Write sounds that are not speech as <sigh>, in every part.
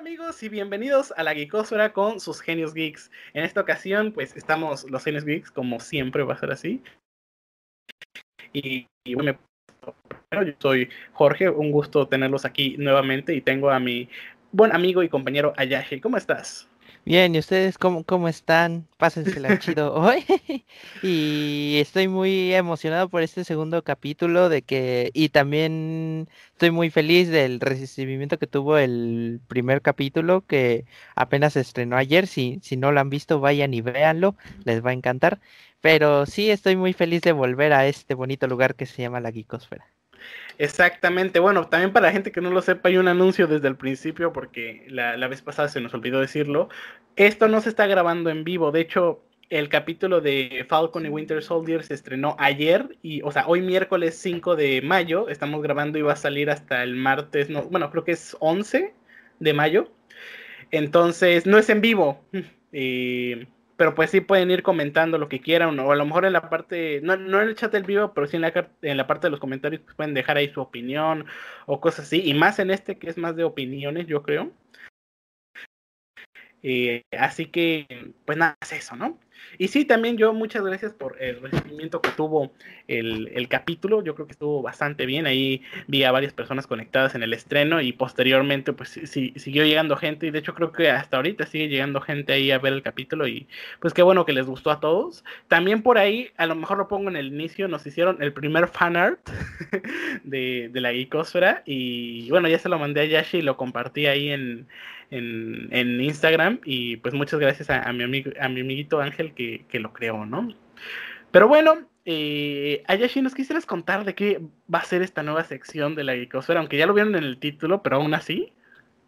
amigos y bienvenidos a la Geekosfera con sus genios geeks. En esta ocasión, pues estamos los genios geeks, como siempre va a ser así. Y, bueno, yo soy Jorge, un gusto tenerlos aquí nuevamente y tengo a mi buen amigo y compañero Ayashi. ¿Cómo estás? Bien, ¿y ustedes cómo, cómo están? Pásensela chido <laughs> hoy. <laughs> y estoy muy emocionado por este segundo capítulo de que y también estoy muy feliz del recibimiento que tuvo el primer capítulo que apenas se estrenó ayer. Si, si no lo han visto, vayan y véanlo, les va a encantar. Pero sí estoy muy feliz de volver a este bonito lugar que se llama la Geekosfera. Exactamente, bueno, también para la gente que no lo sepa, hay un anuncio desde el principio porque la, vez pasada se nos olvidó decirlo. Esto no se está grabando en vivo, de hecho, el capítulo de Falcon y Winter Soldier se estrenó ayer y, o sea, hoy miércoles 5 de mayo, estamos grabando y va a salir hasta el martes, no, bueno, creo que es 11 de mayo. Entonces, no es en vivo. <laughs> Eh, pero pues sí pueden ir comentando lo que quieran, o a lo mejor en la parte, no, no en el chat del vivo, pero sí en la, en la parte de los comentarios pues pueden dejar ahí su opinión o cosas así, y más en este que es más de opiniones, yo creo. Eh, así que, pues nada, es eso, ¿no? Y sí, también yo muchas gracias por el recibimiento que tuvo el, capítulo. Yo creo que estuvo bastante bien. Ahí vi a varias personas conectadas en el estreno y posteriormente pues sí, siguió llegando gente y de hecho creo que hasta ahorita sigue llegando gente ahí a ver el capítulo y pues qué bueno que les gustó a todos. También por ahí, a lo mejor lo pongo en el inicio, nos hicieron el primer fan art <laughs> de, de la Geekosfera y bueno, ya se lo mandé a Yashi y lo compartí ahí en, en, Instagram y pues muchas gracias a, mi amigo, a mi amiguito Ángel que, lo creó, ¿no? Pero bueno, eh, Ayashi, ¿nos quisieras contar de qué va a ser esta nueva sección de la Geekosfera? Aunque ya lo vieron en el título, pero aún así.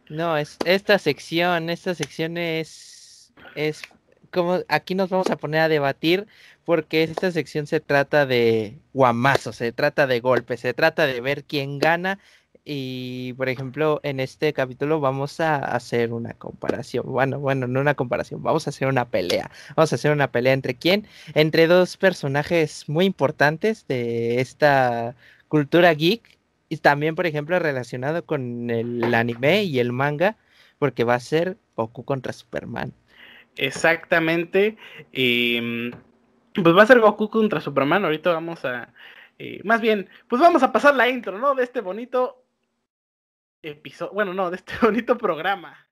No, es esta sección, esta sección es, es como aquí nos vamos a poner a debatir porque esta sección se trata de guamazos, se trata de golpes, se trata de ver quién gana y por ejemplo en este capítulo vamos a hacer una comparación, bueno, bueno, no una comparación, vamos a hacer una pelea, vamos a hacer una pelea entre quién, entre dos personajes muy importantes de esta cultura geek y también por ejemplo relacionado con el anime y el manga, porque va a ser Goku contra Superman. Exactamente, em, pues va a ser Goku contra Superman, ahorita vamos a... Eh, más bien, pues vamos a pasar la intro, ¿no? De este bonito episodio, bueno, no, de este <laughs> bonito programa.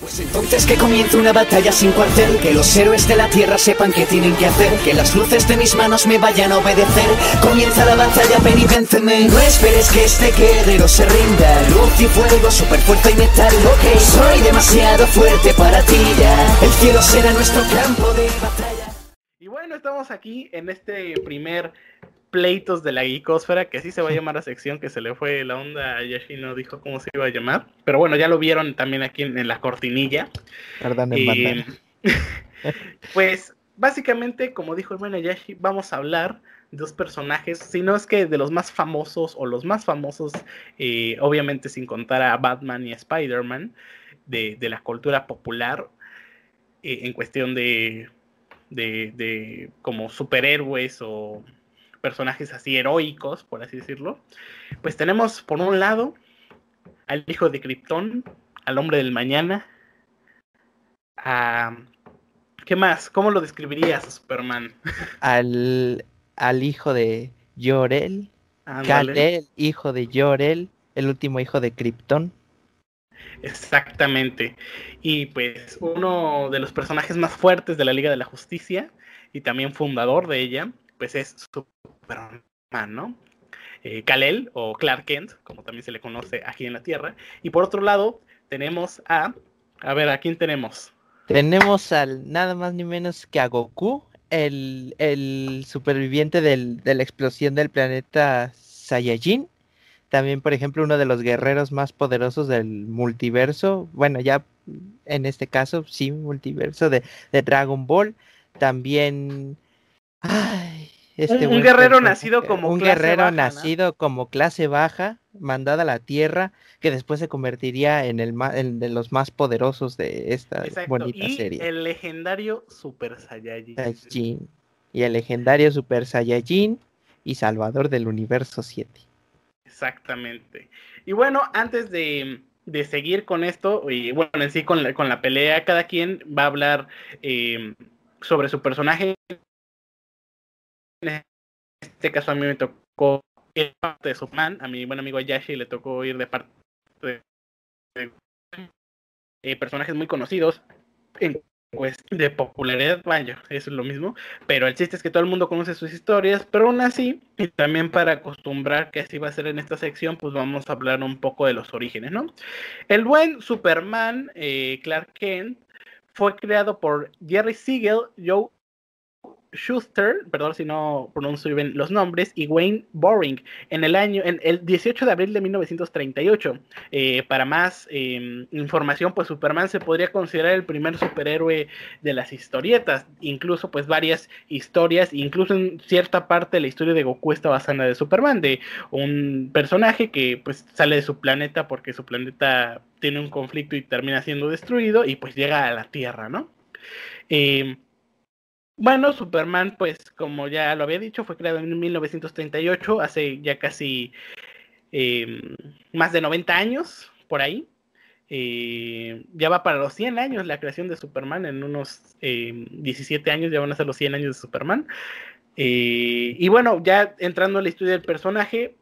Pues entonces que comience una batalla sin cuartel, que los héroes de la tierra sepan qué tienen que hacer, que las luces de mis manos me vayan a obedecer. Comienza la batalla, ven y vénceme. No esperes que este guerrero se rinda. Luz y fuego, super fuerza y metal. Ok, soy demasiado fuerte para ti ya. El cielo será nuestro campo de batalla. Y bueno, estamos aquí en este primer pleitos de la geekosfera, que así se va a llamar la sección, que se le fue la onda a Yashi, no dijo cómo se iba a llamar, pero bueno, ya lo vieron también aquí en, la cortinilla. Perdón, eh, <laughs> Pues básicamente, como dijo el buen Yashi, vamos a hablar de dos personajes, si no es que de los más famosos o los más famosos, eh, obviamente sin contar a Batman y a Spider-Man, de, la cultura popular eh, en cuestión de, de, de como superhéroes o personajes así heroicos, por así decirlo, pues tenemos por un lado al hijo de Krypton, al hombre del mañana, a... ¿Qué más? ¿Cómo lo describirías a Superman? <laughs> Al, al hijo de Yorel, Kal-El, hijo de Yorel, el último hijo de Krypton. Exactamente. Y pues uno de los personajes más fuertes de la Liga de la Justicia y también fundador de ella, pues es Superman, ¿no? Eh, Kal-El o Clark Kent, como también se le conoce aquí en la Tierra. Y por otro lado, tenemos a. A ver, ¿a quién tenemos? Tenemos al nada más ni menos que a Goku, el, el superviviente del, de la explosión del planeta Saiyajin. También, por ejemplo, uno de los guerreros más poderosos del multiverso. Bueno, ya en este caso, sí, multiverso de, de Dragon Ball. También este un, guerrero nacido como un guerrero nacido como clase baja, mandada a la tierra, que después se convertiría en el de los más poderosos de esta bonita y serie. El legendario Super Saiyajin. Y el legendario Super Saiyajin y Salvador del Universo 7. Exactamente. Y bueno, antes de, de seguir con esto, y bueno, en sí con la, con la pelea, cada quien va a hablar eh, sobre su personaje. En este caso a mí me tocó ir parte de Superman, a mi buen amigo Yashi le tocó ir de parte de, eh, personajes muy conocidos en pues de popularidad, vaya, es lo mismo, pero el chiste es que todo el mundo conoce sus historias, pero aún así, y también para acostumbrar que así va a ser en esta sección, pues vamos a hablar un poco de los orígenes, ¿no? El buen Superman, eh, Clark Kent, fue creado por Jerry Siegel, Joe Schuster, perdón si no pronuncio bien los nombres, y Wayne Boring en el año, en el 18 de abril de 1938. Eh, para más em, información, pues Superman se podría considerar el primer superhéroe de las historietas, incluso pues varias historias, incluso en cierta parte la historia de Goku está basada de Superman, de un personaje que pues sale de su planeta porque su planeta tiene un conflicto y termina siendo destruido y pues llega a la Tierra, ¿no? Eh, bueno, Superman, pues como ya lo había dicho, fue creado en 1938, hace ya casi em, más de 90 años, por ahí. Eh, ya va para los 100 años la creación de Superman, en unos 17 em, años ya van a ser los 100 años de Superman. Eh, y bueno, ya entrando a la historia del personaje,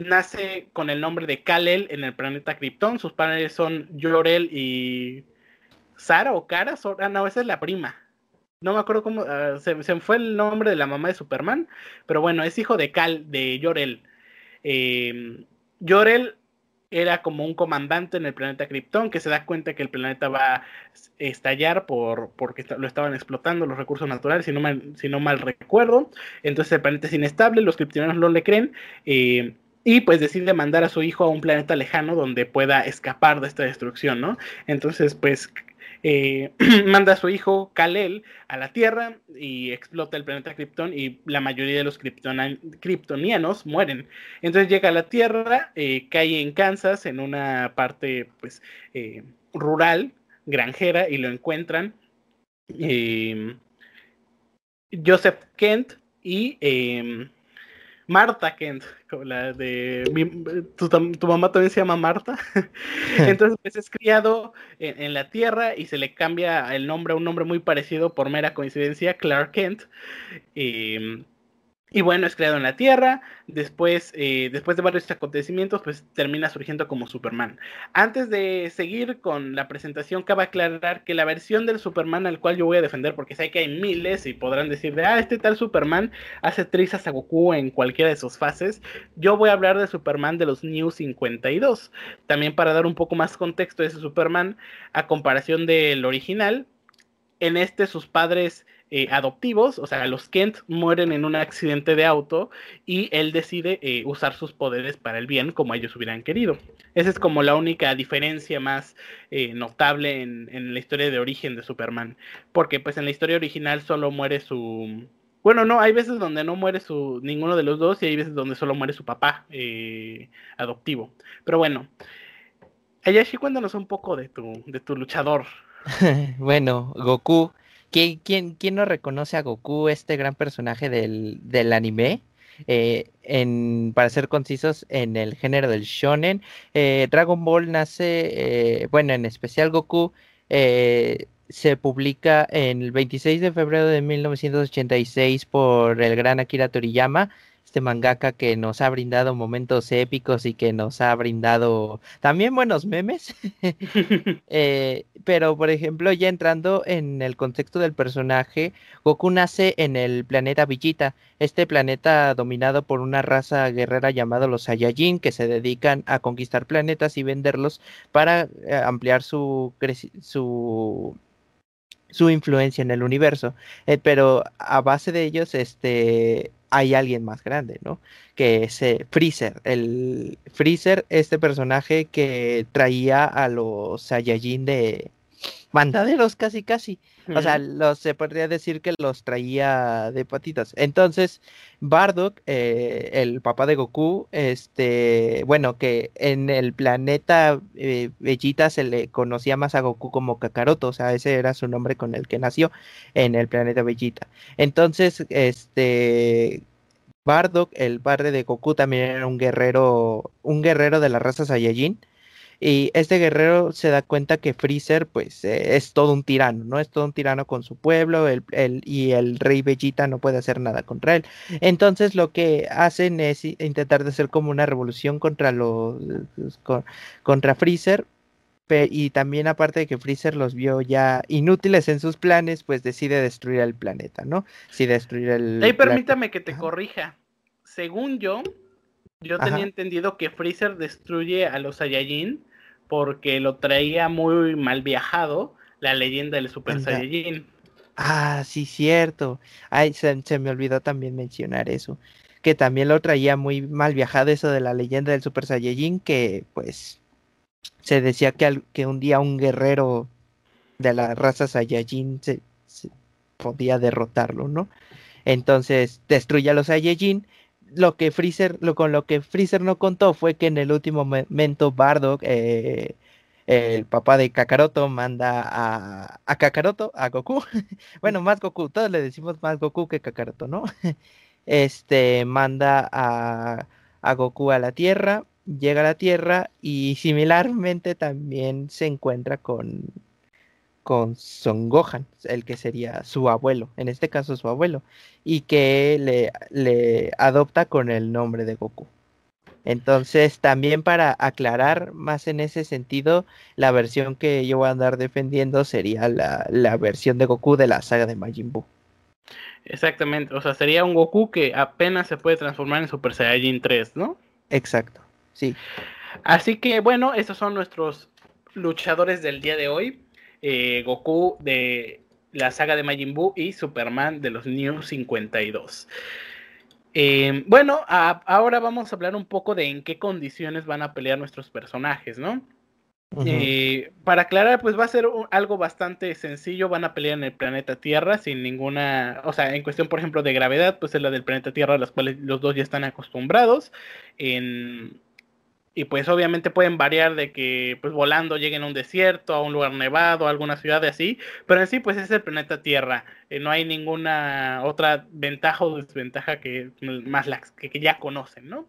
nace con el nombre de Kal-El en el planeta Krypton. Sus padres son Jorel y Sara o Kara. Ah, no, esa es la prima no me acuerdo cómo, ah, se, fue el nombre de la mamá de Superman, pero bueno, es hijo de Cal, de Jorel. Eh, Jorel era como un comandante en el planeta Krypton que se da cuenta que el planeta va a estallar por, porque lo estaban explotando los recursos naturales, si no mal, si no mal recuerdo. Entonces el planeta es inestable, los kryptonianos no le creen. Eh, y pues decide mandar a su hijo a un planeta lejano donde pueda escapar de esta destrucción, ¿no? Entonces, pues eh, <clears throat> manda a su hijo Kal-El a la Tierra y explota el planeta Krypton y la mayoría de los kryptonianos mueren. Entonces llega a la Tierra, eh, cae en Kansas, en una parte pues eh, rural, granjera, y lo encuentran. Joseph Kent y Marta Kent, la de tu, mamá también se llama Marta. <laughs> Entonces, pues es criado en, la Tierra y se le cambia el nombre a un nombre muy parecido por mera coincidencia, Clark Kent. Em, y bueno, es creado en la Tierra, después, eh, después de varios acontecimientos, pues termina surgiendo como Superman. Antes de seguir con la presentación, cabe aclarar que la versión del Superman al cual yo voy a defender, porque sé que hay miles y podrán decir de, ah, este tal Superman hace trizas a Goku en cualquiera de sus fases, yo voy a hablar de Superman de los New 52. También para dar un poco más contexto de ese Superman, a comparación del original, en este sus padres eh, adoptivos, o sea, los Kent mueren en un accidente de auto y él decide eh, usar sus poderes para el bien como ellos hubieran querido. Esa es como la única diferencia más eh, notable en, la historia de origen de Superman, porque pues en la historia original solo muere su... Bueno, no, hay veces donde no muere su ninguno de los dos y hay veces donde solo muere su papá adoptivo. Pero bueno, Ayashi, cuéntanos un poco de tu, de tu luchador. <laughs> bueno, Goku ¿Quién, quién, no reconoce a Goku, este gran personaje del, del anime? Eh, para ser concisos, en el género del shonen. Eh, Dragon Ball nace, eh, bueno, en especial Goku, se publica el 26 de febrero de 1986 por el gran Akira Toriyama este mangaka que nos ha brindado momentos épicos y que nos ha brindado también buenos memes. <laughs> <laughs> Eh, pero, por ejemplo, ya entrando en el contexto del personaje, Goku nace en el planeta Villita, este planeta dominado por una raza guerrera llamada los Saiyajin, que se dedican a conquistar planetas y venderlos para eh, ampliar su, su su influencia en el universo. Eh, pero a base de ellos, este, hay alguien más grande, ¿no? Que es eh, Freezer. El Freezer, este personaje que traía a los Saiyajin de mandaderos casi casi. O sea, los, se podría decir que los traía de patitas. Entonces, Bardock, eh, el papá de Goku, este, bueno, que en el planeta eh, Bellita se le conocía más a Goku como Kakaroto, o sea, ese era su nombre con el que nació en el planeta Bellita. Entonces, este, Bardock, el padre de Goku, también era un guerrero, un guerrero de la raza Saiyajin Y este guerrero se da cuenta que Freezer, pues, eh, es todo un tirano, ¿no? Es todo un tirano con su pueblo el, y el rey Bellita no puede hacer nada contra él. Entonces lo que hacen es intentar de hacer como una revolución contra los contra Freezer. Y también aparte de que Freezer los vio ya inútiles en sus planes, pues decide destruir el planeta, ¿no? Sí, destruir el... Hey, permítame que te corrija. Según yo, yo tenía entendido que Freezer destruye a los Saiyajin porque lo traía muy mal viajado la leyenda del Super Saiyajin. Ah, sí, cierto. Ay, se, me olvidó también mencionar eso. Que también lo traía muy mal viajado eso de la leyenda del Super Saiyajin, que pues se decía que, que un día un guerrero de la raza Saiyajin se, podía derrotarlo, ¿no? Entonces destruye a los Saiyajin lo que Freezer, lo, con lo que Freezer no contó fue que en el último momento Bardock, eh, el papá de Kakaroto, manda a, a Kakaroto, a Goku. <laughs> bueno, más Goku, todos le decimos más Goku que Kakaroto, ¿no? <laughs> este manda a, a Goku a la Tierra, llega a la Tierra y similarmente también se encuentra con con Son Gohan, el que sería su abuelo, en este caso su abuelo, y que le, le adopta con el nombre de Goku. Entonces, también para aclarar más en ese sentido, la versión que yo voy a andar defendiendo sería la, la versión de Goku de la saga de Majin Buu. Exactamente, o sea, sería un Goku que apenas se puede transformar en Super Saiyajin 3, ¿no? Exacto, sí. Así que bueno, estos son nuestros luchadores del día de hoy. Eh, Goku de la saga de Majin Buu y Superman de los New 52. Eh, bueno, ahora vamos a hablar un poco de en qué condiciones van a pelear nuestros personajes, ¿no? Eh, para aclarar, pues va a ser algo bastante sencillo. Van a pelear en el planeta Tierra sin ninguna, o sea, en cuestión, por ejemplo, de gravedad, pues es la del planeta Tierra, a las cuales los dos ya están acostumbrados. En, y pues obviamente pueden variar de que pues volando lleguen a un desierto, a un lugar nevado, a alguna ciudad así, pero en sí pues es el planeta Tierra, eh, no hay ninguna otra ventaja o desventaja que más que, ya conocen, ¿no?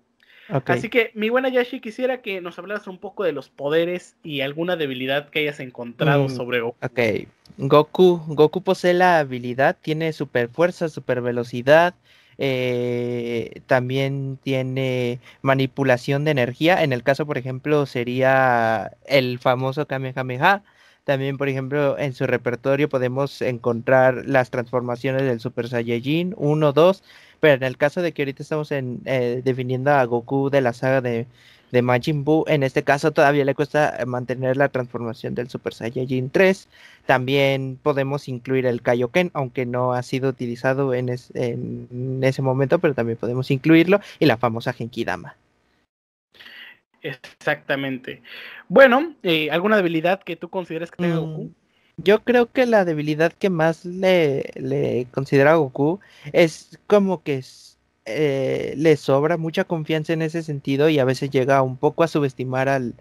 Así que mi buena Yashi quisiera que nos hablaras un poco de los poderes y alguna debilidad que hayas encontrado mm, sobre Goku. Ok, Goku, Goku posee la habilidad, tiene super fuerza, super velocidad, eh, también tiene manipulación de energía. En el caso, por ejemplo, sería el famoso Kamehameha. También, por ejemplo, en su repertorio podemos encontrar las transformaciones del Super Saiyajin 1, 2, pero en el caso de que ahorita estamos en, eh, definiendo a Goku de la saga de de Majin Buu. En este caso todavía le cuesta eh, mantener la transformación del Super Saiyajin 3. También podemos incluir el Kaioken, aunque no ha sido utilizado en, ese momento, pero también podemos incluirlo. Y la famosa Genkidama. Exactamente. Bueno, eh, ¿alguna debilidad que tú consideres que tenga Goku? Mm, yo creo que la debilidad que más le, le considera a Goku es como que eh, le sobra mucha confianza en ese sentido y a veces llega un poco a subestimar al,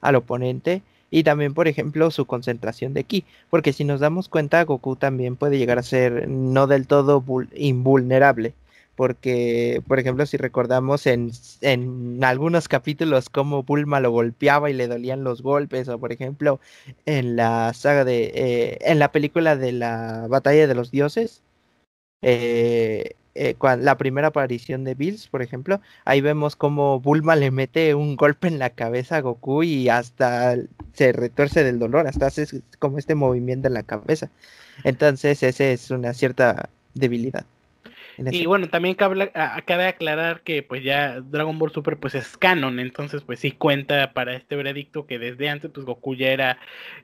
al oponente y también, por ejemplo, su concentración de ki, porque si nos damos cuenta, Goku también puede llegar a ser no del todo invulnerable, porque, por ejemplo, si recordamos en, en, algunos capítulos cómo Bulma lo golpeaba y le dolían los golpes, o por ejemplo, en la saga de, eh, en la película de la batalla de los dioses, eh, eh, la primera aparición de Bills, por ejemplo, ahí vemos como Bulma le mete un golpe en la cabeza a Goku y hasta se retuerce del dolor, hasta hace como este movimiento en la cabeza. Entonces, esa es una cierta debilidad. Y bueno, también cabe, aclarar que pues ya Dragon Ball Super pues es canon, entonces pues sí cuenta para este veredicto que desde antes pues Goku ya era,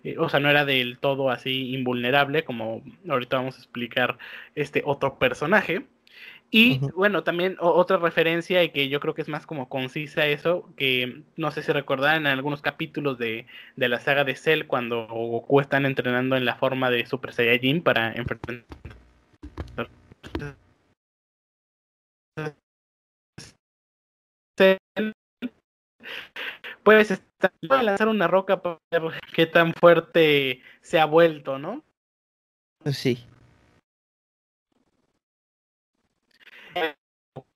eh, o sea, no era del todo así invulnerable como ahorita vamos a explicar este otro personaje. Y bueno, también otra referencia y que yo creo que es más como concisa eso, que no sé si recordarán en algunos capítulos de, de la saga de Cell cuando Goku están entrenando en la forma de Super Saiyajin para enfrentar puedes lanzar una roca para ver qué tan fuerte se ha vuelto, ¿no? Sí.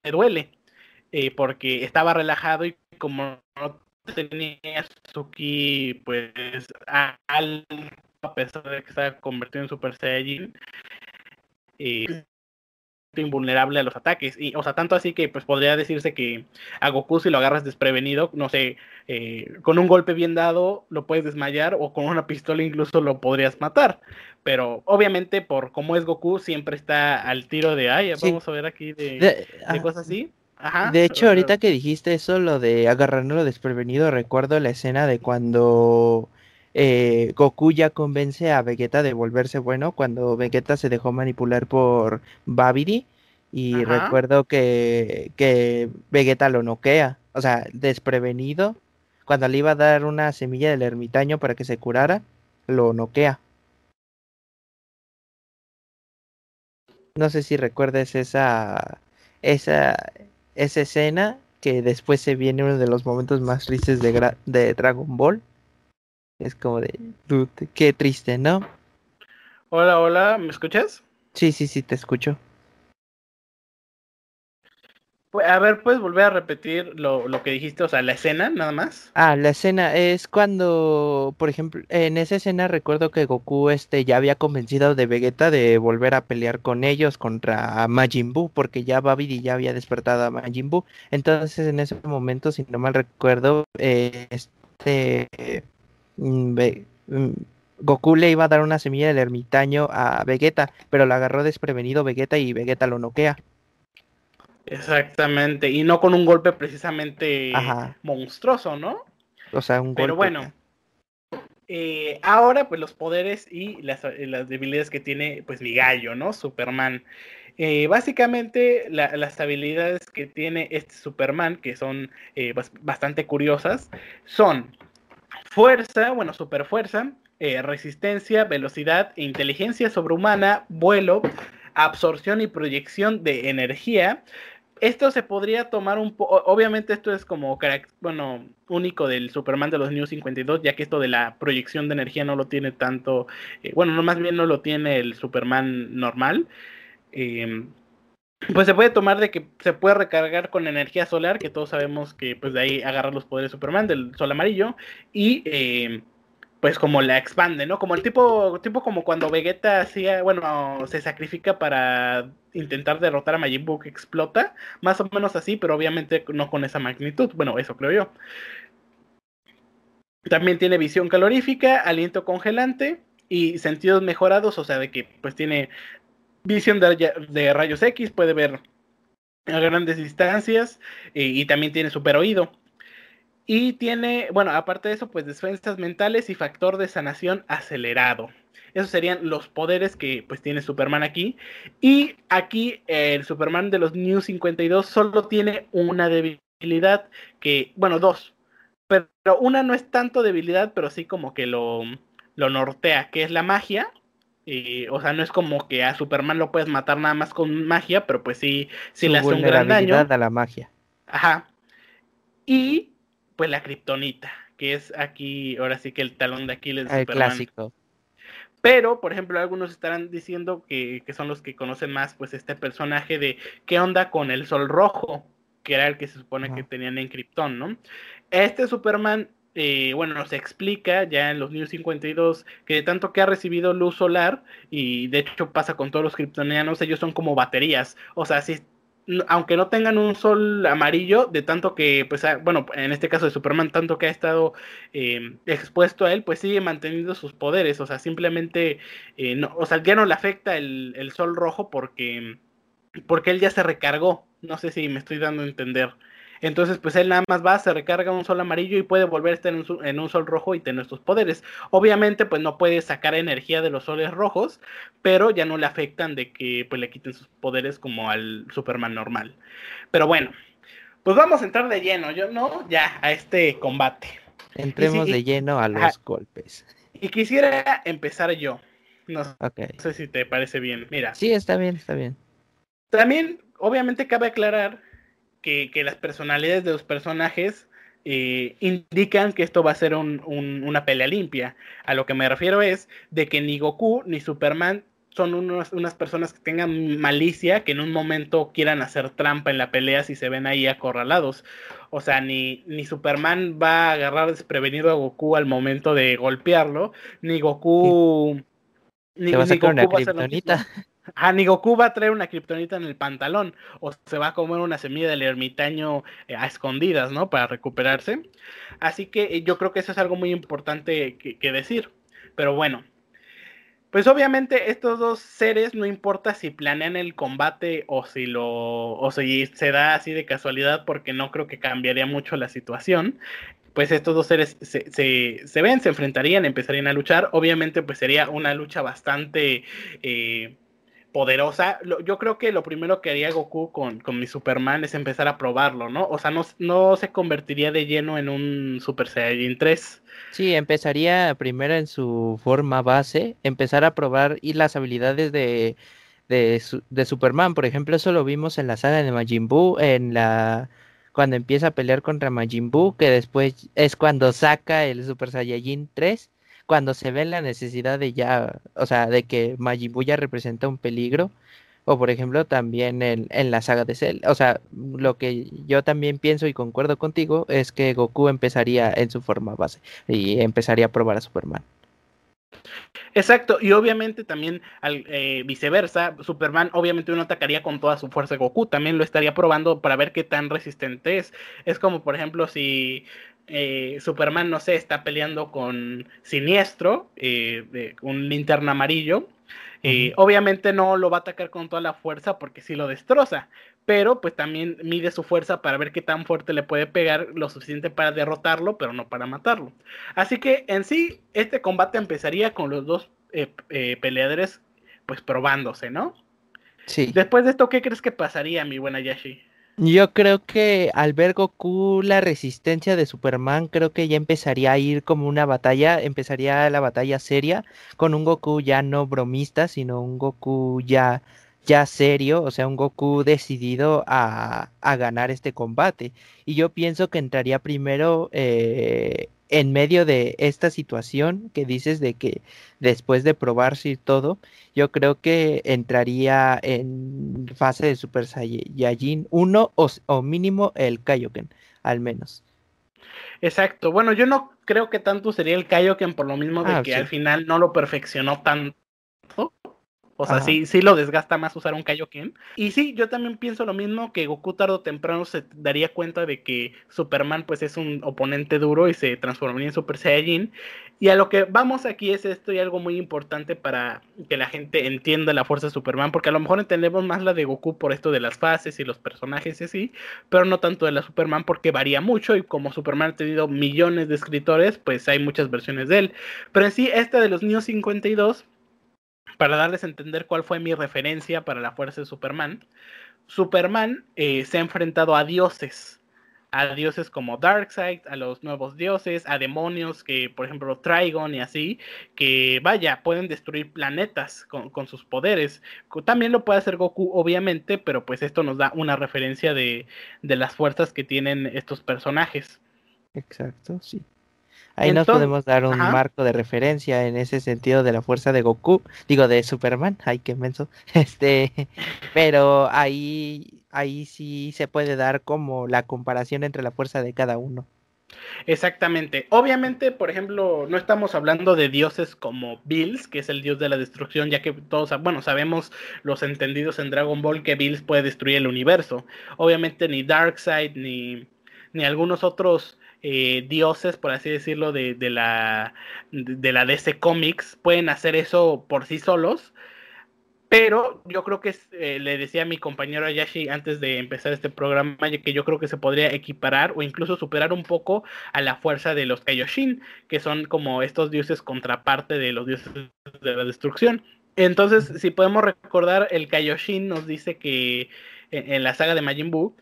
Me duele, eh, porque estaba relajado y como no tenía su ki, pues, al, a pesar de que estaba convertido en Super Saiyajin. Y invulnerable a los ataques. Y, o sea, tanto así que pues podría decirse que a Goku si lo agarras desprevenido, no sé, eh, con un golpe bien dado lo puedes desmayar o con una pistola incluso lo podrías matar. Pero obviamente por cómo es Goku siempre está al tiro de, ay, vamos a ver aquí de, ah, cosas así. de hecho, ahorita que dijiste eso, lo de agarrarlo desprevenido, recuerdo la escena de cuando eh, Goku ya convence a Vegeta de volverse bueno cuando Vegeta se dejó manipular por Babidi. Y recuerdo que, que Vegeta lo noquea, o sea, desprevenido, cuando le iba a dar una semilla del ermitaño para que se curara, lo noquea. No sé si recuerdes esa, esa, esa escena que después se viene uno de los momentos más tristes de, de Dragon Ball es como de, qué triste, ¿no? Hola, hola, ¿me escuchas? Sí, sí, sí, te escucho. Pues, a ver, ¿puedes volver a repetir lo, lo, que dijiste? O sea, la escena, nada más. Ah, la escena es cuando, por ejemplo, en esa escena recuerdo que Goku este, ya había convencido de Vegeta de volver a pelear con ellos contra Majin Buu, porque ya Babidi ya había despertado a Majin Buu. Entonces, en ese momento, si no mal recuerdo, eh, este Goku le iba a dar una semilla del ermitaño a Vegeta, pero la agarró desprevenido Vegeta y Vegeta lo noquea. Exactamente, y no con un golpe precisamente monstruoso, ¿no? O sea, un Pero bueno, eh, ahora pues los poderes y las, debilidades que tiene pues mi gallo, ¿no? Superman. Eh, básicamente las habilidades que tiene este Superman, que son eh, bastante curiosas, son Fuerza, bueno, super fuerza, eh, resistencia, velocidad, inteligencia sobrehumana, vuelo, absorción y proyección de energía. Esto se podría tomar un poco, obviamente esto es como, bueno, único del Superman de los New 52, ya que esto de la proyección de energía no lo tiene tanto, eh, bueno, no más bien no lo tiene el Superman normal. Em, pues se puede tomar de que se puede recargar con energía solar, que todos sabemos que pues de ahí agarra los poderes de Superman, del sol amarillo, y eh, pues como la expande, ¿no? Como el tipo, tipo como cuando Vegeta hacía, bueno, se sacrifica para intentar derrotar a Majin Buu que explota, más o menos así, pero obviamente no con esa magnitud, bueno, eso creo yo. También tiene visión calorífica, aliento congelante y sentidos mejorados, o sea, de que pues tiene visión de, rayos X, puede ver a grandes distancias eh, y también tiene super oído. Y tiene, bueno, aparte de eso, pues defensas mentales y factor de sanación acelerado. Esos serían los poderes que pues tiene Superman aquí. Y aquí el Superman de los New 52 solo tiene una debilidad que, bueno, dos. Pero una no es tanto debilidad, pero sí como que lo, lo nortea, que es la magia o sea, no es como que a Superman lo puedes matar nada más con magia, pero pues sí, sí le hace un gran daño. a la magia. Ajá. Y pues la kriptonita, que es aquí, ahora sí que el talón de Aquiles de el clásico. Pero, por ejemplo, algunos estarán diciendo que, que, son los que conocen más, pues, este personaje de qué onda con el Sol Rojo, que era el que se supone que tenían en Krypton, ¿no? Este Superman eh, bueno, nos explica ya en los New 52 que de tanto que ha recibido luz solar, y de hecho pasa con todos los kryptonianos, ellos son como baterías. O sea, si, aunque no tengan un sol amarillo, de tanto que, pues, bueno, en este caso de Superman, tanto que ha estado em, expuesto a él, pues sigue manteniendo sus poderes. O sea, simplemente, eh, no, o sea, ya no le afecta el, el sol rojo porque, porque él ya se recargó. No sé si me estoy dando a entender. Entonces, pues él nada más va, se recarga un sol amarillo y puede volver a estar en un, sol rojo y tener sus poderes. Obviamente, pues no puede sacar energía de los soles rojos, pero ya no le afectan de que pues le quiten sus poderes como al Superman normal. Pero bueno, pues vamos a entrar de lleno, yo no, ya a este combate. Entremos de lleno a los golpes. Y quisiera empezar yo. No, no, sé si te parece bien. Mira. Sí, está bien, está bien. También, obviamente, cabe aclarar que, las personalidades de los personajes eh, indican que esto va a ser una pelea limpia. A lo que me refiero es de que ni Goku ni Superman son unas personas que tengan malicia, que en un momento quieran hacer trampa en la pelea si se ven ahí acorralados. O sea, ni, ni Superman va a agarrar desprevenido a Goku al momento de golpearlo, ni Goku... Ni, va a Goku una kriptonita. Ah, ni Goku va a traer una kriptonita en el pantalón, o se va a comer una semilla del ermitaño eh, a escondidas, ¿no? Para recuperarse. Así que eh, yo creo que eso es algo muy importante que decir. Pero bueno, pues obviamente estos dos seres, no importa si planean el combate o si lo o si se da así de casualidad, porque no creo que cambiaría mucho la situación. Pues estos dos seres se, se, ven, se enfrentarían, empezarían a luchar. Obviamente, pues sería una lucha bastante eh, poderosa. yo creo que lo primero que haría Goku con, con, mi Superman es empezar a probarlo, ¿no? O sea, no, no se convertiría de lleno en un Super Saiyajin 3. Sí, empezaría primero en su forma base, empezar a probar y las habilidades de, de, de Superman. Por ejemplo, eso lo vimos en la saga de Majin Buu, en la cuando empieza a pelear contra Majin Buu, que después es cuando saca el Super Saiyajin 3 cuando se ve la necesidad de ya, o sea, de que Majin Buu ya representa un peligro, o por ejemplo también en, en, la saga de Cell, o sea, lo que yo también pienso y concuerdo contigo es que Goku empezaría en su forma base y empezaría a probar a Superman. Exacto, y obviamente también al, eh, viceversa, Superman obviamente uno atacaría con toda su fuerza Goku, también lo estaría probando para ver qué tan resistente es. Es como por ejemplo si eh, Superman, no sé, está peleando con Siniestro, eh, un linterna amarillo. Eh, obviamente no lo va a atacar con toda la fuerza porque sí lo destroza, pero pues también mide su fuerza para ver qué tan fuerte le puede pegar, lo suficiente para derrotarlo, pero no para matarlo. Así que en sí, este combate empezaría con los dos peleadores pues probándose, ¿no? Sí. Después de esto, ¿qué crees que pasaría, mi buena Yashi? Yo creo que al ver Goku la resistencia de Superman, creo que ya empezaría a ir como una batalla, empezaría la batalla seria, con un Goku ya no bromista, sino un Goku ya, ya serio, o sea, un Goku decidido a, a ganar este combate. Y yo pienso que entraría primero eh, en medio de esta situación que dices de que después de probarse todo, yo creo que entraría en fase de Super Saiyajin 1 o, mínimo el Kaioken, al menos. Exacto. Bueno, yo no creo que tanto sería el Kaioken por lo mismo de ah, que al final no lo perfeccionó tanto. O sea, sí, sí lo desgasta más usar un Kaioken. Y sí, yo también pienso lo mismo, que Goku tarde o temprano se daría cuenta de que Superman pues es un oponente duro y se transformaría en Super Saiyajin. Y a lo que vamos aquí es esto y algo muy importante para que la gente entienda la fuerza de Superman, porque a lo mejor entendemos más la de Goku por esto de las fases y los personajes y así, pero no tanto de la Superman porque varía mucho y como Superman ha tenido millones de escritores, pues hay muchas versiones de él. Pero en sí, esta de los Niños 52 para darles a entender cuál fue mi referencia para la fuerza de Superman, Superman eh, se ha enfrentado a dioses, a dioses como Darkseid, a los nuevos dioses, a demonios que, por ejemplo, Trigon y así, que vaya, pueden destruir planetas con, sus poderes. También lo puede hacer Goku, obviamente, pero pues esto nos da una referencia de, de las fuerzas que tienen estos personajes. Exacto, sí. Ahí nos podemos dar un marco de referencia en ese sentido de la fuerza de Goku, digo de Superman, ay qué menso, <laughs> este, pero ahí, ahí sí se puede dar como la comparación entre la fuerza de cada uno. Exactamente. Obviamente, por ejemplo, no estamos hablando de dioses como Bills, que es el dios de la destrucción, ya que todos, bueno, sabemos los entendidos en Dragon Ball que Bills puede destruir el universo. Obviamente ni Darkseid ni, ni algunos otros eh, dioses, por así decirlo, de, de, la, de la DC Comics pueden hacer eso por sí solos. Pero yo creo que eh, le decía a mi compañero Ayashi antes de empezar este programa que yo creo que se podría equiparar o incluso superar un poco a la fuerza de los Kaioshin, que son como estos dioses contraparte de los dioses de la destrucción. Entonces, si podemos recordar, el Kaioshin nos dice que en, en la saga de Majin Buu,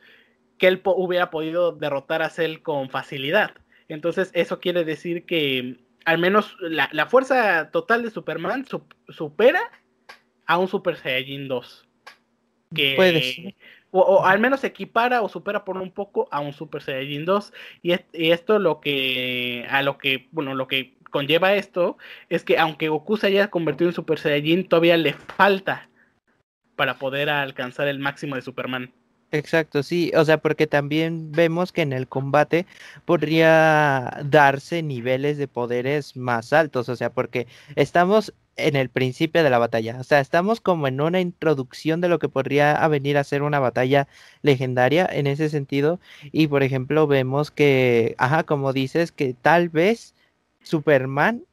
que él hubiera podido derrotar a Cell con facilidad. Entonces, eso quiere decir que al menos la, fuerza total de Superman supera a un Super Saiyajin 2. Que, o, al menos equipara o supera por un poco a un Super Saiyajin 2. Y, esto lo que, a lo que, bueno, lo que conlleva esto es que aunque Goku se haya convertido en Super Saiyajin, todavía le falta para poder alcanzar el máximo de Superman. Exacto, sí, o sea, porque también vemos que en el combate podría darse niveles de poderes más altos, o sea, porque estamos en el principio de la batalla, o sea, estamos como en una introducción de lo que podría venir a ser una batalla legendaria en ese sentido, y por ejemplo vemos que, ajá, como dices, que tal vez Superman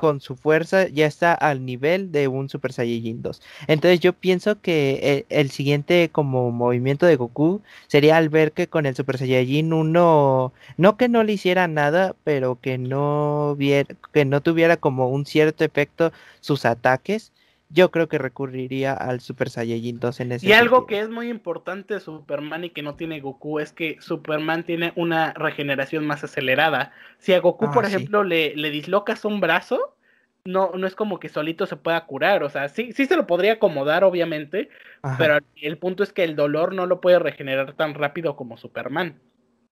con su fuerza ya está al nivel de un Super Saiyajin 2. Entonces yo pienso que el, siguiente como movimiento de Goku sería al ver que con el Super Saiyajin 1, no que no le hiciera nada, pero que no, que no tuviera como un cierto efecto sus ataques yo creo que recurriría al Super Saiyajin 2 en ese Y algo que es muy importante de Superman y que no tiene Goku es que Superman tiene una regeneración más acelerada. Si a Goku, ah, por ejemplo, le, le, dislocas un brazo, no, no es como que solito se pueda curar. O sea, sí, sí se lo podría acomodar, obviamente, pero el punto es que el dolor no lo puede regenerar tan rápido como Superman.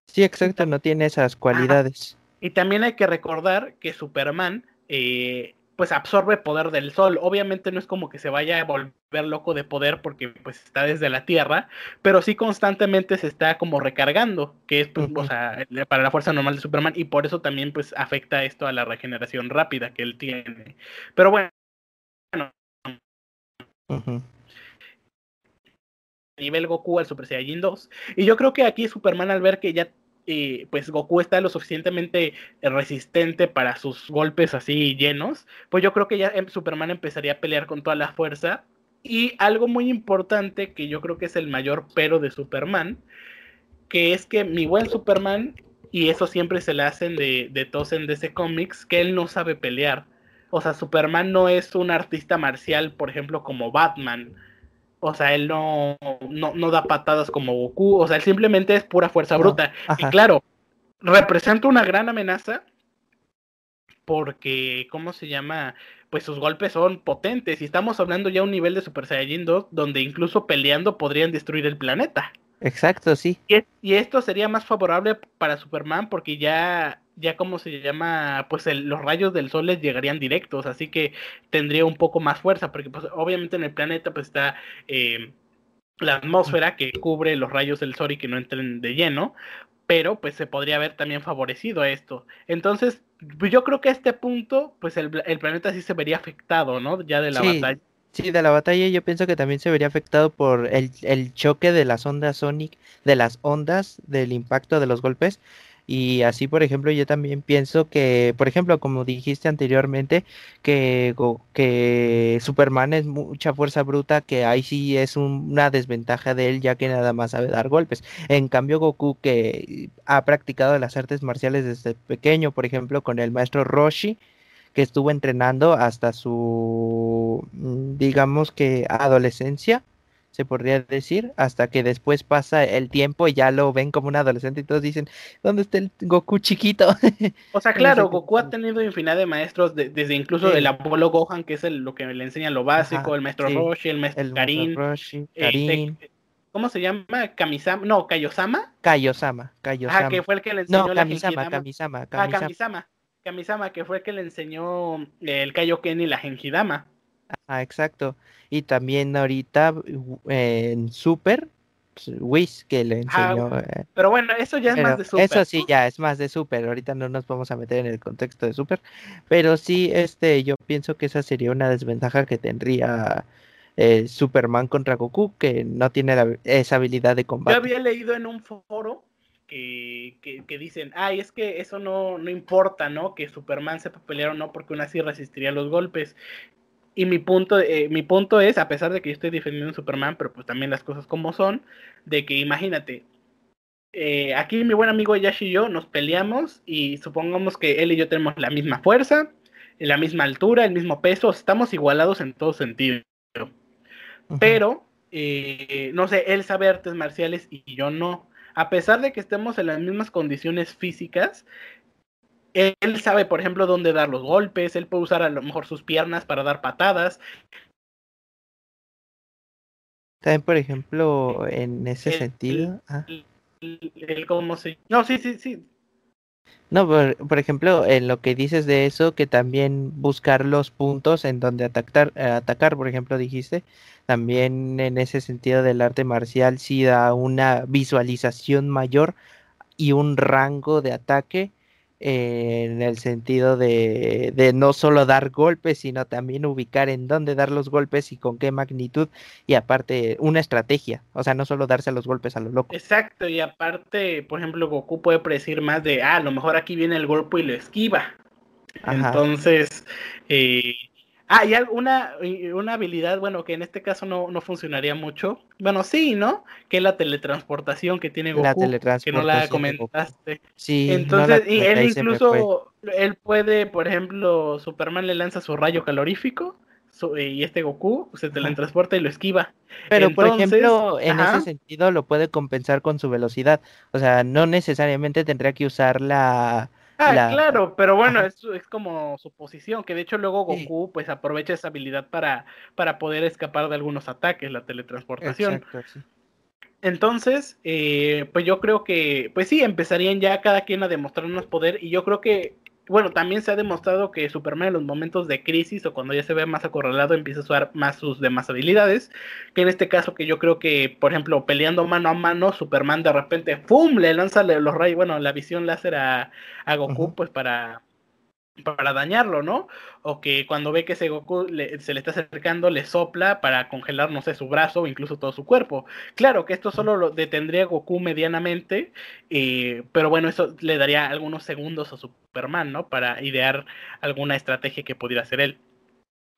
Sí, exacto, no tiene esas cualidades. Y también hay que recordar que Superman eh, pues absorbe poder del sol. Obviamente no es como que se vaya a volver loco de poder porque pues está desde la Tierra, pero sí constantemente se está como recargando, que es pues, o sea, para la fuerza normal de Superman y por eso también pues afecta esto a la regeneración rápida que él tiene. Pero bueno, nivel Goku al Super Saiyajin 2. Y yo creo que aquí Superman al ver que ya pues Goku está lo suficientemente resistente para sus golpes así llenos, pues yo creo que ya em, Superman empezaría a pelear con toda la fuerza. Y algo muy importante que yo creo que es el mayor pero de Superman, que es que mi buen Superman, y eso siempre se le hacen de, de tos en DC Comics, que él no sabe pelear. O sea, Superman no es un artista marcial, por ejemplo, como Batman o sea, él no, no, da patadas como Goku. O sea, él simplemente es pura fuerza bruta. Y claro, representa una gran amenaza porque, ¿cómo se llama? Pues sus golpes son potentes. Y estamos hablando ya a un nivel de Super Saiyajin 2 donde incluso peleando podrían destruir el planeta. Exacto, sí. Y, esto sería más favorable para Superman porque ya, ya como se llama, pues los rayos del sol les llegarían directos, así que tendría un poco más fuerza, porque pues obviamente en el planeta pues está eh, la atmósfera que cubre los rayos del sol y que no entren de lleno, pero pues se podría haber también favorecido a esto. Entonces, pues yo creo que a este punto, pues el, planeta sí se vería afectado, ¿no? Ya de la batalla. Sí, de la batalla yo pienso que también se vería afectado por el, el, choque de las ondas Sonic, de las ondas, del impacto de los golpes. Y así, por ejemplo, yo también pienso que, por ejemplo, como dijiste anteriormente, que, que Superman es mucha fuerza bruta, que ahí sí es una desventaja de él, ya que nada más sabe dar golpes. En cambio, Goku, que ha practicado las artes marciales desde pequeño, por ejemplo, con el maestro Roshi, que estuvo entrenando hasta su, mm, digamos que adolescencia, se podría decir, hasta que después pasa el tiempo y ya lo ven como un adolescente y todos dicen, ¿dónde está el Goku chiquito? <laughs> O sea, claro, Goku ha tenido infinidad de maestros, desde incluso el abuelo Gohan, que es el, lo que le enseña lo básico, el maestro Roshi, el maestro Karin. Este, ¿Cómo se llama? Kamisama, no, Kaiosama. Kaiosama, Kaiosama. Ah, que fue el que le enseñó no, Kamisama, Kamisama, Kamisama. Ah, Kamisama. Kamisama, que fue el que le enseñó el Kaioken y la Genjidama. Ah, exacto. Y también ahorita en Super, Whis que le ah, enseñó. Eh, pero bueno, eso ya es más de Super. Eso sí, ya es más de Super. Ahorita no nos vamos a meter en el contexto de Super. Pero sí, este, yo pienso que esa sería una desventaja que tendría eh, Superman contra Goku, que no tiene esa habilidad de combate. Yo había leído en un foro que, que, dicen, ay, es que eso no, no importa, ¿no? Que Superman sepa pelear o no, porque aún así resistiría los golpes. Y mi punto, eh, mi punto es, a pesar de que yo estoy defendiendo a Superman, pero pues también las cosas como son, de que imagínate, eh, aquí mi buen amigo Yashi y yo nos peleamos y supongamos que él y yo tenemos la misma fuerza, la misma altura, el mismo peso, estamos igualados en todo sentido. Pero, eh, no sé, él sabe artes marciales y yo no a pesar de que estemos en las mismas condiciones físicas, él sabe, por ejemplo, dónde dar los golpes, él puede usar a lo mejor sus piernas para dar patadas. También, por ejemplo, en ese sentido. Él, ¿cómo se... No, sí, sí, sí. No, por, ejemplo, en lo que dices de eso, que también buscar los puntos en donde atacar, atacar, por ejemplo, dijiste, también en ese sentido del arte marcial sí da una visualización mayor y un rango de ataque en el sentido de, de, no solo dar golpes, sino también ubicar en dónde dar los golpes y con qué magnitud, y aparte una estrategia, o sea, no solo darse los golpes a lo loco. Exacto, y aparte, por ejemplo, Goku puede predecir más de, ah, a lo mejor aquí viene el golpe y lo esquiva. Entonces, eh, Ah, y una, una habilidad, bueno, que en este caso no, no, funcionaría mucho. Bueno, sí, ¿no? Que es la teletransportación que tiene Goku, la que no la comentaste. Sí, Entonces, y él incluso, él puede, por ejemplo, Superman le lanza su rayo calorífico y este Goku se teletransporta y lo esquiva. Pero, por ejemplo, en ese sentido lo puede compensar con su velocidad. O sea, no necesariamente tendría que usar la Ah, claro, pero bueno, es, es, como su posición, que de hecho luego Goku pues aprovecha esa habilidad para, para poder escapar de algunos ataques, la teletransportación. Entonces, eh, pues yo creo que, pues sí, empezarían ya cada quien a demostrarnos poder y yo creo que bueno, también se ha demostrado que Superman en los momentos de crisis o cuando ya se ve más acorralado empieza a usar más sus demás habilidades, que en este caso que yo creo que, por ejemplo, peleando mano a mano, Superman de repente, ¡pum!, le lanza los rayos, bueno, la visión láser a, a Goku, pues para para dañarlo, ¿no? O que cuando ve que ese Goku se le está acercando, le sopla para congelar, no sé, su brazo o incluso todo su cuerpo. Claro que esto solo lo detendría Goku medianamente, eh, pero bueno, eso le daría algunos segundos a Superman, ¿no? Para idear alguna estrategia que pudiera hacer él.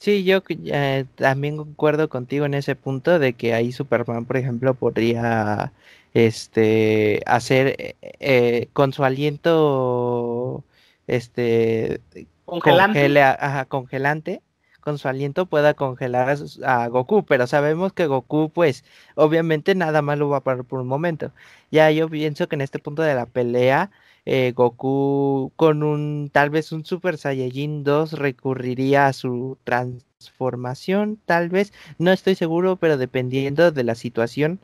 Sí, yo eh, también concuerdo contigo en ese punto de que ahí Superman, por ejemplo, podría este hacer eh, con su aliento este congelante. congelante con su aliento pueda congelar a, Goku, pero sabemos que Goku, pues, obviamente nada más lo va a parar por un momento. Ya yo pienso que en este punto de la pelea, eh, Goku con un, tal vez un Super Saiyajin 2 recurriría a su transformación, tal vez, no estoy seguro, pero dependiendo de la situación,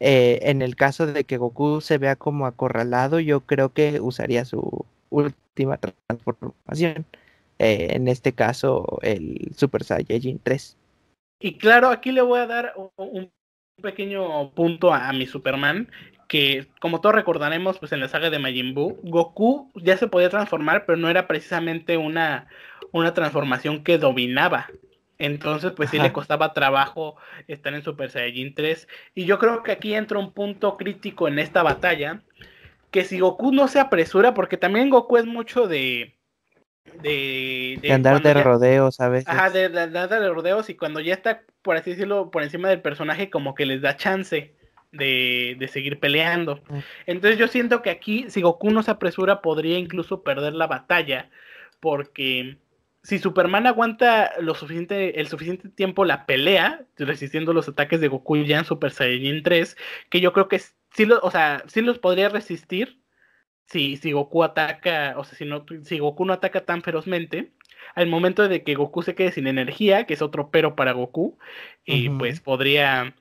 eh, en el caso de que Goku se vea como acorralado, yo creo que usaría su última transformación. Eh, en este caso, el Super Saiyajin 3. Y claro, aquí le voy a dar un pequeño punto a, mi Superman, que como todos recordaremos, pues en la saga de Majin Buu, Goku ya se podía transformar, pero no era precisamente una, una transformación que dominaba. Entonces, pues sí le costaba trabajo estar en Super Saiyajin 3. Y yo creo que aquí entra un punto crítico en esta batalla, que si Goku no se apresura, porque también Goku es mucho de... De, andar de rodeos a veces. Ajá, de, andar de rodeos y cuando ya está, por así decirlo, por encima del personaje, como que les da chance de, de seguir peleando. Entonces yo siento que aquí, si Goku no se apresura, podría incluso perder la batalla, porque si Superman aguanta lo suficiente, el suficiente tiempo la pelea, resistiendo los ataques de Goku ya en Super Saiyan 3, que yo creo que sí, lo, o sea, sí los podría resistir si, si Goku ataca, o sea, si, no, si Goku no ataca tan ferozmente, al momento de que Goku se quede sin energía, que es otro pero para Goku, y pues podría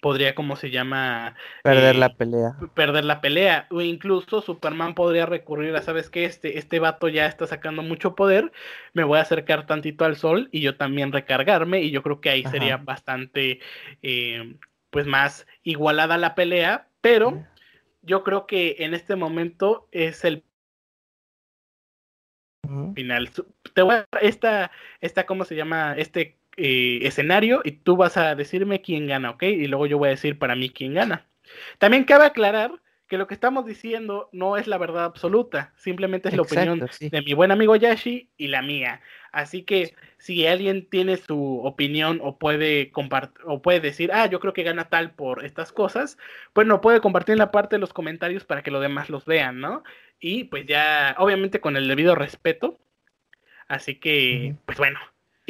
podría, como se llama? Perder la eh, pelea. Perder la pelea. O incluso Superman podría recurrir a, ¿sabes qué? Este, este vato ya está sacando mucho poder, me voy a acercar tantito al sol y yo también recargarme y yo creo que ahí sería bastante, eh, pues más igualada la pelea, pero yo creo que en este momento es el final. Te voy a esta, esta, ¿cómo se llama? Este eh, escenario y tú vas a decirme quién gana, ¿ok? Y luego yo voy a decir para mí quién gana. También cabe aclarar que lo que estamos diciendo no es la verdad absoluta, simplemente es la opinión de mi buen amigo Yashi y la mía. Así que si alguien tiene su opinión o puede compartir o puede decir, ah, yo creo que gana tal por estas cosas, pues no puede compartir en la parte de los comentarios para que los demás los vean, ¿no? Y pues ya, obviamente con el debido respeto. Así que, pues bueno,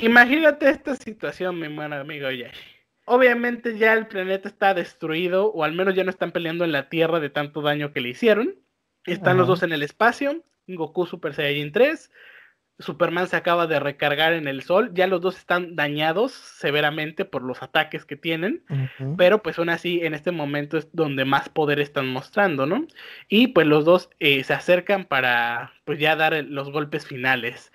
Imagínate esta situación, mi buen amigo Yashi. Obviamente ya el planeta está destruido, o al menos ya no están peleando en la Tierra de tanto daño que le hicieron. Están los dos en el espacio, Goku Super Saiyajin 3, Superman se acaba de recargar en el sol, ya los dos están dañados severamente por los ataques que tienen, pero pues aún así en este momento es donde más poder están mostrando, ¿no? Y pues los dos eh, se acercan para pues ya dar los golpes finales.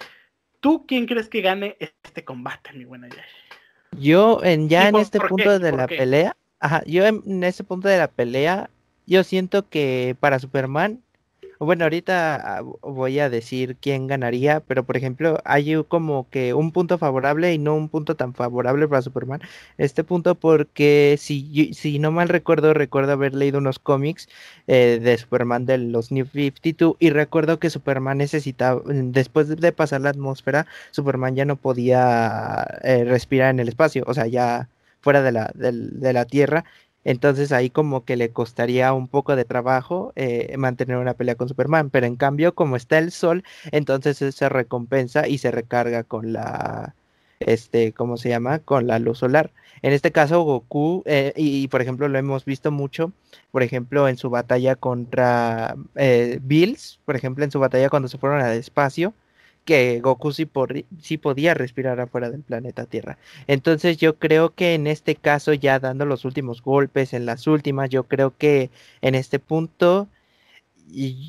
¿Tú quién crees que gane este combate, mi buena Yashi? Yo en, ya en este punto de la pelea, ajá, yo en este punto de la pelea, yo siento que para Superman bueno, ahorita ah, voy a decir quién ganaría, pero por ejemplo, hay como que un punto favorable y no un punto tan favorable para Superman. Este punto porque si, si no mal recuerdo, recuerdo haber leído unos cómics eh, de Superman de los New 52 y recuerdo que Superman necesitaba, después de pasar la atmósfera, Superman ya no podía eh, respirar en el espacio, o sea, ya fuera de la, de la Tierra entonces ahí como que le costaría un poco de trabajo eh, mantener una pelea con Superman. Pero en cambio, como está el sol, entonces se recompensa y se recarga con la, este, ¿cómo se llama? Con la luz solar. En este caso, Goku, eh, y, por ejemplo lo hemos visto mucho, por ejemplo, en su batalla contra eh, Bills, por ejemplo, en su batalla cuando se fueron al espacio, que Goku sí, podía respirar afuera del planeta Tierra. Entonces yo creo que en este caso, ya dando los últimos golpes en las últimas, yo creo que en este punto,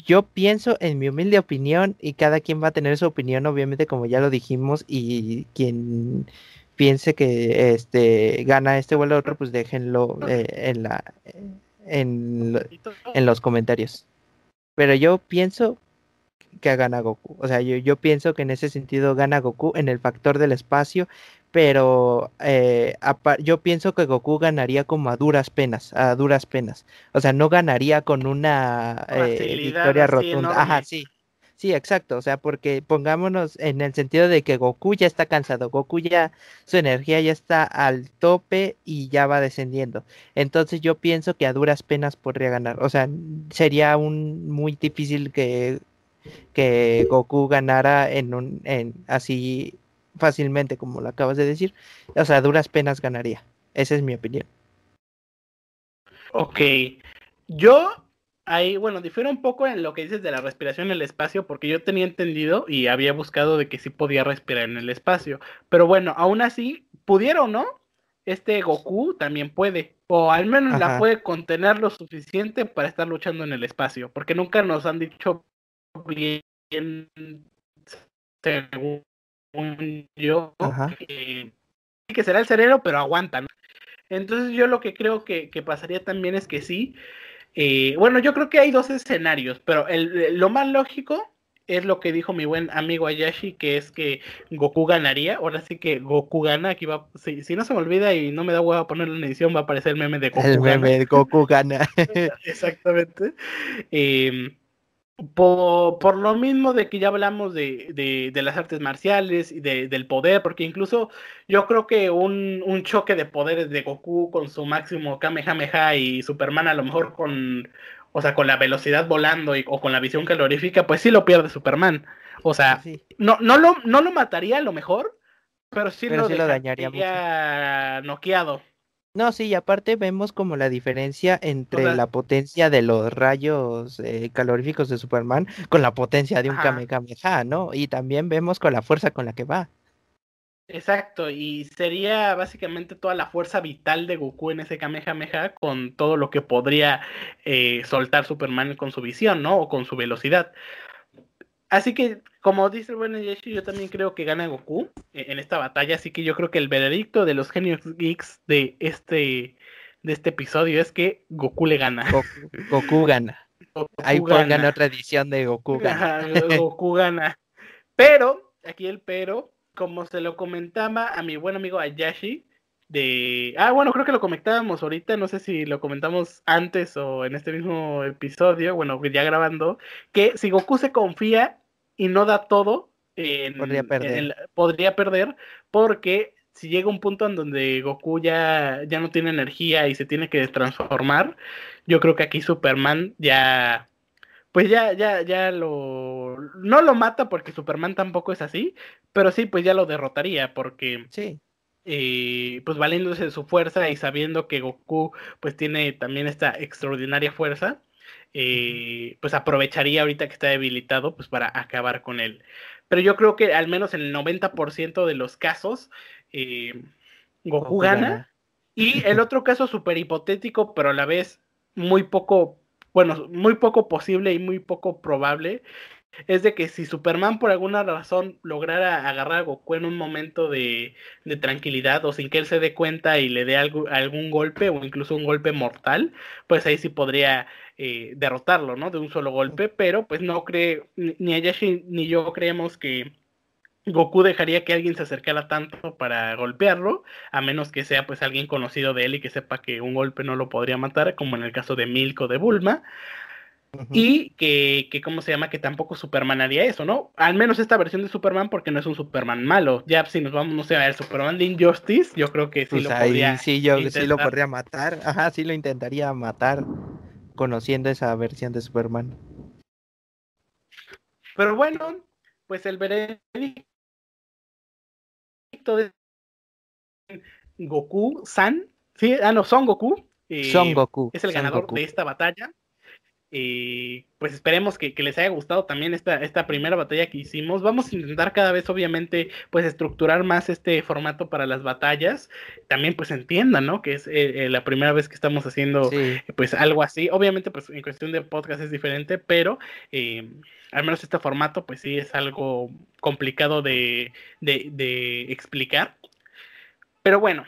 yo pienso, en mi humilde opinión, y cada quien va a tener su opinión, obviamente, como ya lo dijimos, y quien piense que este gana este o el otro, pues déjenlo eh, en la en, en los comentarios. Pero yo pienso que gana Goku. O sea, yo, yo, pienso que en ese sentido gana Goku en el factor del espacio, pero eh, yo pienso que Goku ganaría como a duras penas, a duras penas. O sea, no ganaría con una eh, victoria rotunda. Ajá, sí. Sí, exacto, o sea, porque pongámonos en el sentido de que Goku ya está cansado, Goku ya, su energía ya está al tope y ya va descendiendo. Entonces yo pienso que a duras penas podría ganar, o sea, sería un muy difícil que que Goku ganara en un en así fácilmente como lo acabas de decir. O sea, duras penas ganaría. Esa es mi opinión. Ok. Yo ahí, bueno, difiero un poco en lo que dices de la respiración en el espacio, porque yo tenía entendido y había buscado de que sí podía respirar en el espacio. Pero bueno, aún así, pudiera o no, este Goku también puede. O al menos la puede contener lo suficiente para estar luchando en el espacio. Porque nunca nos han dicho bien según yo que, será el cerebro pero aguantan entonces yo lo que creo que, pasaría también es que sí eh, bueno yo creo que hay dos escenarios pero el, lo más lógico es lo que dijo mi buen amigo Ayashi, que es que Goku ganaría. Ahora sí que Goku gana. Aquí va, si, si no se me olvida y no me da huevo ponerlo en edición, va a aparecer el meme de Goku. El meme de Goku gana. <laughs> Exactamente. Eh, por, lo mismo de que ya hablamos de, las artes marciales y del poder, porque incluso yo creo que un, choque de poderes de Goku con su máximo Kamehameha y Superman a lo mejor con, o sea, con la velocidad volando o con la visión calorífica, pues sí lo pierde Superman. O sea, no, no, lo, no lo mataría a lo mejor, pero sí, lo, lo dañaría noqueado. No, sí, y aparte vemos como la diferencia entre la potencia de los rayos eh, caloríficos de Superman con la potencia de un Kamehameha, ¿no? Y también vemos con la fuerza con la que va. Exacto, y sería básicamente toda la fuerza vital de Goku en ese Kamehameha con todo lo que podría eh, soltar Superman con su visión, ¿no? O con su velocidad. Así que, como dice el buen Yeshi, yo también creo que gana Goku eh, en esta batalla. Así que yo creo que el veredicto de los genios geeks de este, de este episodio es que Goku le gana. Goku, gana. Ahí pongan otra edición de Goku gana. Goku gana. Pero, aquí el pero, como se lo comentaba a mi buen amigo Ayashi, de... Ah, bueno, creo que lo comentábamos ahorita, no sé si lo comentamos antes o en este mismo episodio, bueno, ya grabando, que si Goku se confía y no da todo, podría, perder. podría perder porque si llega un punto en donde Goku ya, ya no tiene energía y se tiene que transformar, yo creo que aquí Superman ya pues ya, ya, ya lo, no lo mata porque Superman tampoco es así, pero sí, pues ya lo derrotaría porque sí. Eh, pues valiéndose de su fuerza y sabiendo que Goku pues tiene también esta extraordinaria fuerza, eh, pues aprovecharía ahorita que está debilitado pues para acabar con él. pero yo creo que al menos en el 90% de los casos eh, Goku, gana. Y el <laughs> otro caso súper hipotético, pero a la vez muy poco, bueno, muy poco posible y muy poco probable, es de que si Superman por alguna razón lograra agarrar a Goku en un momento de, tranquilidad o sin que él se dé cuenta y le dé algún golpe o incluso un golpe mortal, pues ahí sí podría eh, derrotarlo, ¿no? De un solo golpe, pero pues no cree, ni Ayashi ni yo creemos que Goku dejaría que alguien se acercara tanto para golpearlo, a menos que sea pues alguien conocido de él y que sepa que un golpe no lo podría matar, como en el caso de Milko de Bulma. Y que, que, ¿cómo se llama? Que tampoco Superman haría eso, ¿no? Al menos esta versión de Superman, porque no es un Superman malo. Ya si nos vamos, no sé, a el Superman de Injustice, yo creo que sí pues lo podría. Sí, yo sí lo podría matar. Ajá, sí lo intentaría matar, conociendo esa versión de Superman. Pero bueno, pues el veredicto de Goku, San, sí, ah, no, Son Goku. Son Goku. Es el ganador de esta batalla. Y pues esperemos que, les haya gustado también esta, esta primera batalla que hicimos. Vamos a intentar cada vez, obviamente, pues estructurar más este formato para las batallas. También pues entiendan, ¿no? Que es eh, eh, la primera vez que estamos haciendo pues algo así. Obviamente pues en cuestión de podcast es diferente, pero eh, al menos este formato pues sí es algo complicado de, de, de explicar. Pero bueno,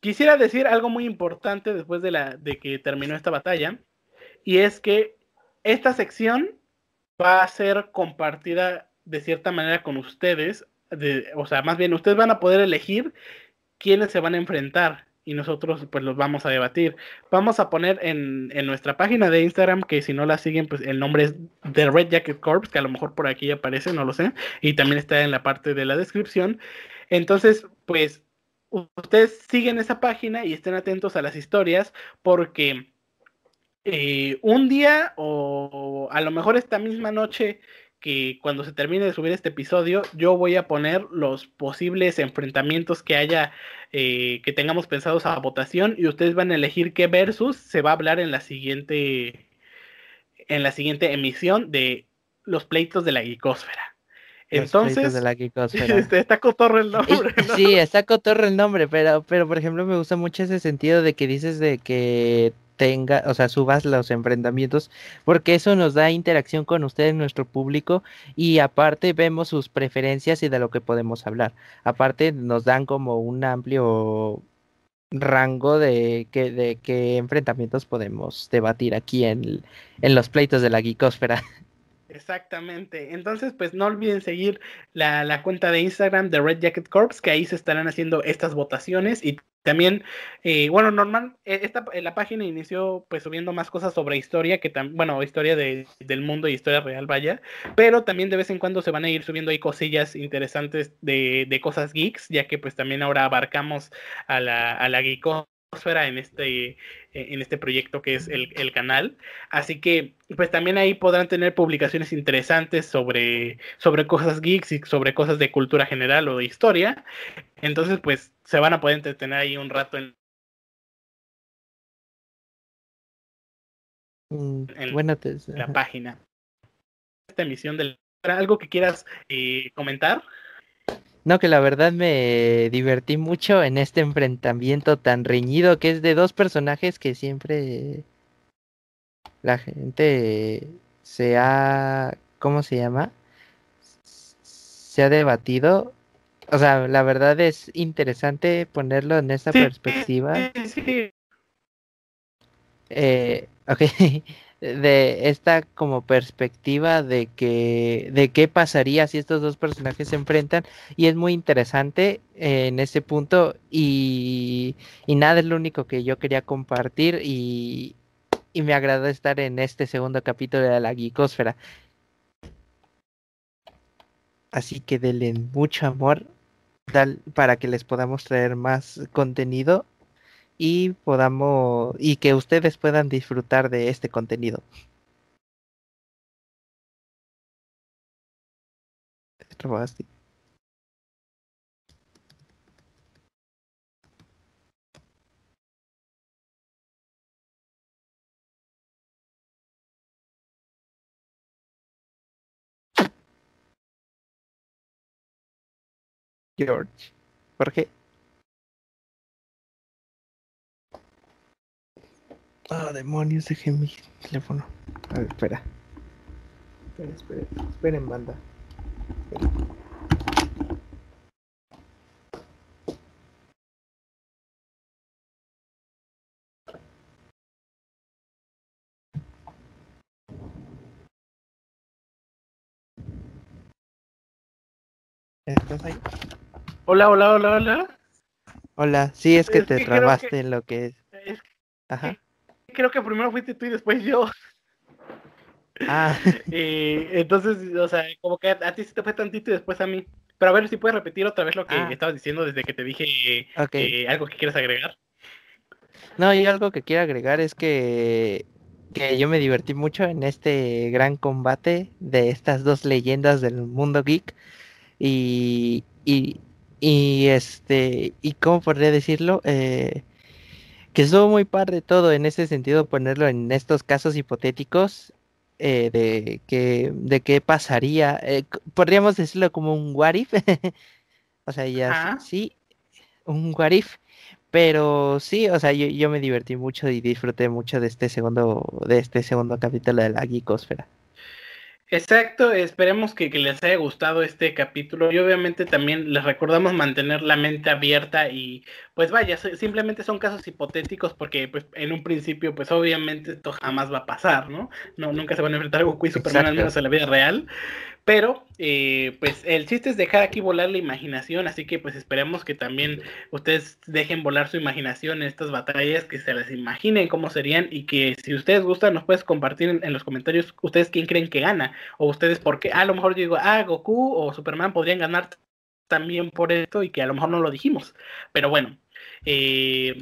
quisiera decir algo muy importante después de, la, de que terminó esta batalla y es que esta sección va a ser compartida de cierta manera con ustedes, o sea, más bien ustedes van a poder elegir quiénes se van a enfrentar y nosotros pues los vamos a debatir. Vamos a poner en, nuestra página de Instagram, que si no la siguen, pues el nombre es The Red Jacket Corps, que a lo mejor por aquí aparece, no lo sé, y también está en la parte de la descripción. Entonces, pues ustedes siguen esa página y estén atentos a las historias porque eh, un día o a lo mejor esta misma noche que cuando se termine de subir este episodio, yo voy a poner los posibles enfrentamientos que haya, eh, que tengamos pensados a votación y ustedes van a elegir qué versus se va a hablar en la siguiente, en la siguiente emisión de los pleitos de la geekósfera. Entonces, de la <laughs> está cotorro el nombre. Sí, está cotorro el nombre, pero, pero por ejemplo me gusta mucho ese sentido de que dices de que tenga, o sea, subas los enfrentamientos, porque eso nos da interacción con ustedes, nuestro público, y aparte vemos sus preferencias y de lo que podemos hablar. Aparte nos dan como un amplio rango de qué de qué enfrentamientos podemos debatir aquí en, en los pleitos de la geekosfera. <laughs> Exactamente. Entonces, pues no olviden seguir la, la, cuenta de Instagram de Red Jacket Corps, que ahí se estarán haciendo estas votaciones y también, eh, bueno, normal, eh, esta, eh, la página inició pues subiendo más cosas sobre historia, que también, bueno, historia de, del mundo y historia real, vaya, pero también de vez en cuando se van a ir subiendo ahí cosillas interesantes de, de cosas geeks, ya que pues también ahora abarcamos a la, a la en este, en este proyecto que es el, el, canal. Así que, pues también ahí podrán tener publicaciones interesantes sobre, sobre cosas geeks y sobre cosas de cultura general o de historia. Entonces, pues se van a poder entretener ahí un rato en, mm, la página. Esta emisión del... ¿Algo que quieras eh, comentar? No, que la verdad me divertí mucho en este enfrentamiento tan reñido que es de dos personajes que siempre la gente se ha, ¿cómo se llama? Se ha debatido. O sea, la verdad es interesante ponerlo en esa perspectiva. Sí. Eh, ok. <laughs> de esta como perspectiva de que de qué pasaría si estos dos personajes se enfrentan y es muy interesante en ese punto y, y nada es lo único que yo quería compartir y, y me agradó estar en este segundo capítulo de la Geekosfera. Así que denle mucho amor para que les podamos traer más contenido y podamos y que ustedes puedan disfrutar de este contenido. George. Jorge. Ah, demonios, dejé mi teléfono. A ver, espera. Esperen, esperen, esperen, banda. ¿Estás ahí? Hola, hola, hola, hola. Hola, sí, es que Es te que trabaste que- en lo que es. Es Ajá. Creo que primero fuiste tú y después yo. <laughs> Ah, <laughs> Eh, entonces, o sea, como que a, ti sí te fue tantito y después a mí. Pero a ver si puedes repetir otra vez lo que Ah. estabas diciendo desde que te dije ok. eh, algo que quieres agregar. No, y algo que quiero agregar es que, que yo me divertí mucho en este gran combate de estas dos leyendas del mundo geek. Y, y, y este, y cómo podría decirlo, Eh, que estuvo muy padre todo en ese sentido, ponerlo en estos casos hipotéticos eh, de que, de qué pasaría. eh, podríamos decirlo como un what if. <laughs> O sea, ya sí, un what if. Pero sí, o sea, yo, yo me divertí mucho y disfruté mucho de este segundo, de este segundo capítulo de la Geekosfera. Exacto, esperemos que, que les haya gustado este capítulo y obviamente también les recordamos mantener la mente abierta y pues vaya, si- simplemente son casos hipotéticos porque pues en un principio pues obviamente esto jamás va a pasar, ¿no? No, nunca se van a enfrentar Goku y Superman al Exacto. menos en la vida real, pero eh, pues el chiste es dejar aquí volar la imaginación, así que pues esperemos que también ustedes dejen volar su imaginación en estas batallas, que se las imaginen cómo serían y que si ustedes gustan nos puedes compartir en, en los comentarios ustedes quién creen que gana o ustedes por qué, a lo mejor yo digo, ah, Goku o Superman podrían ganar también por esto y que a lo mejor no lo dijimos, pero bueno, eh,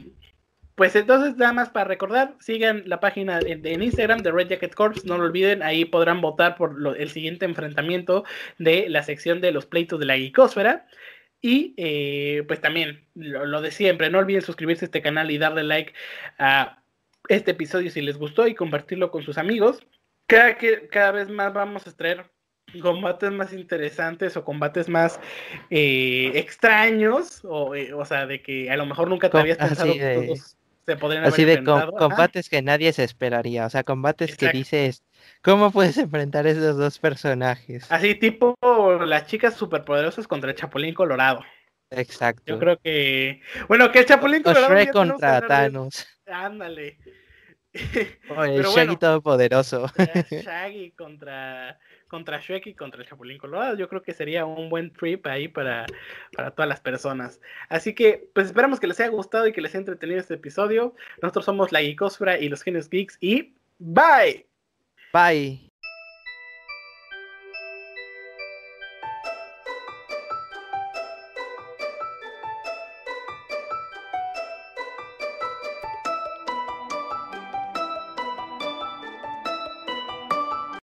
pues entonces nada más para recordar, sigan la página en, Instagram de Red Jacket Corps, no lo olviden, ahí podrán votar por lo- el siguiente enfrentamiento de la sección de los pleitos de la Geekosfera. Y eh, pues también lo, lo de siempre, no olviden suscribirse a este canal y darle like a este episodio si les gustó y compartirlo con sus amigos. Cada, que, cada vez más vamos a traer combates más interesantes o combates más eh, extraños, o, eh, o sea, de que a lo mejor nunca te habías así pensado que todos se podrían Así haber de com- combates que nadie se esperaría, o sea, combates que dices, ¿cómo puedes enfrentar esos dos personajes? Así tipo las chicas superpoderosas contra el Chapulín Colorado. Exacto. Yo creo que. Bueno, que el Chapulín Colorado. Shrek contra Thanos. Ándale. <laughs> O el Pero Shaggy bueno. Todopoderoso. <laughs> Shaggy contra, contra Shrek y contra el Chapulín Colorado. Yo creo que sería un buen trip ahí para, para todas las personas. Así que, pues esperamos que les haya gustado y que les haya entretenido este episodio. Nosotros somos la Geekosfera y los Genios Geeks y bye. Bye.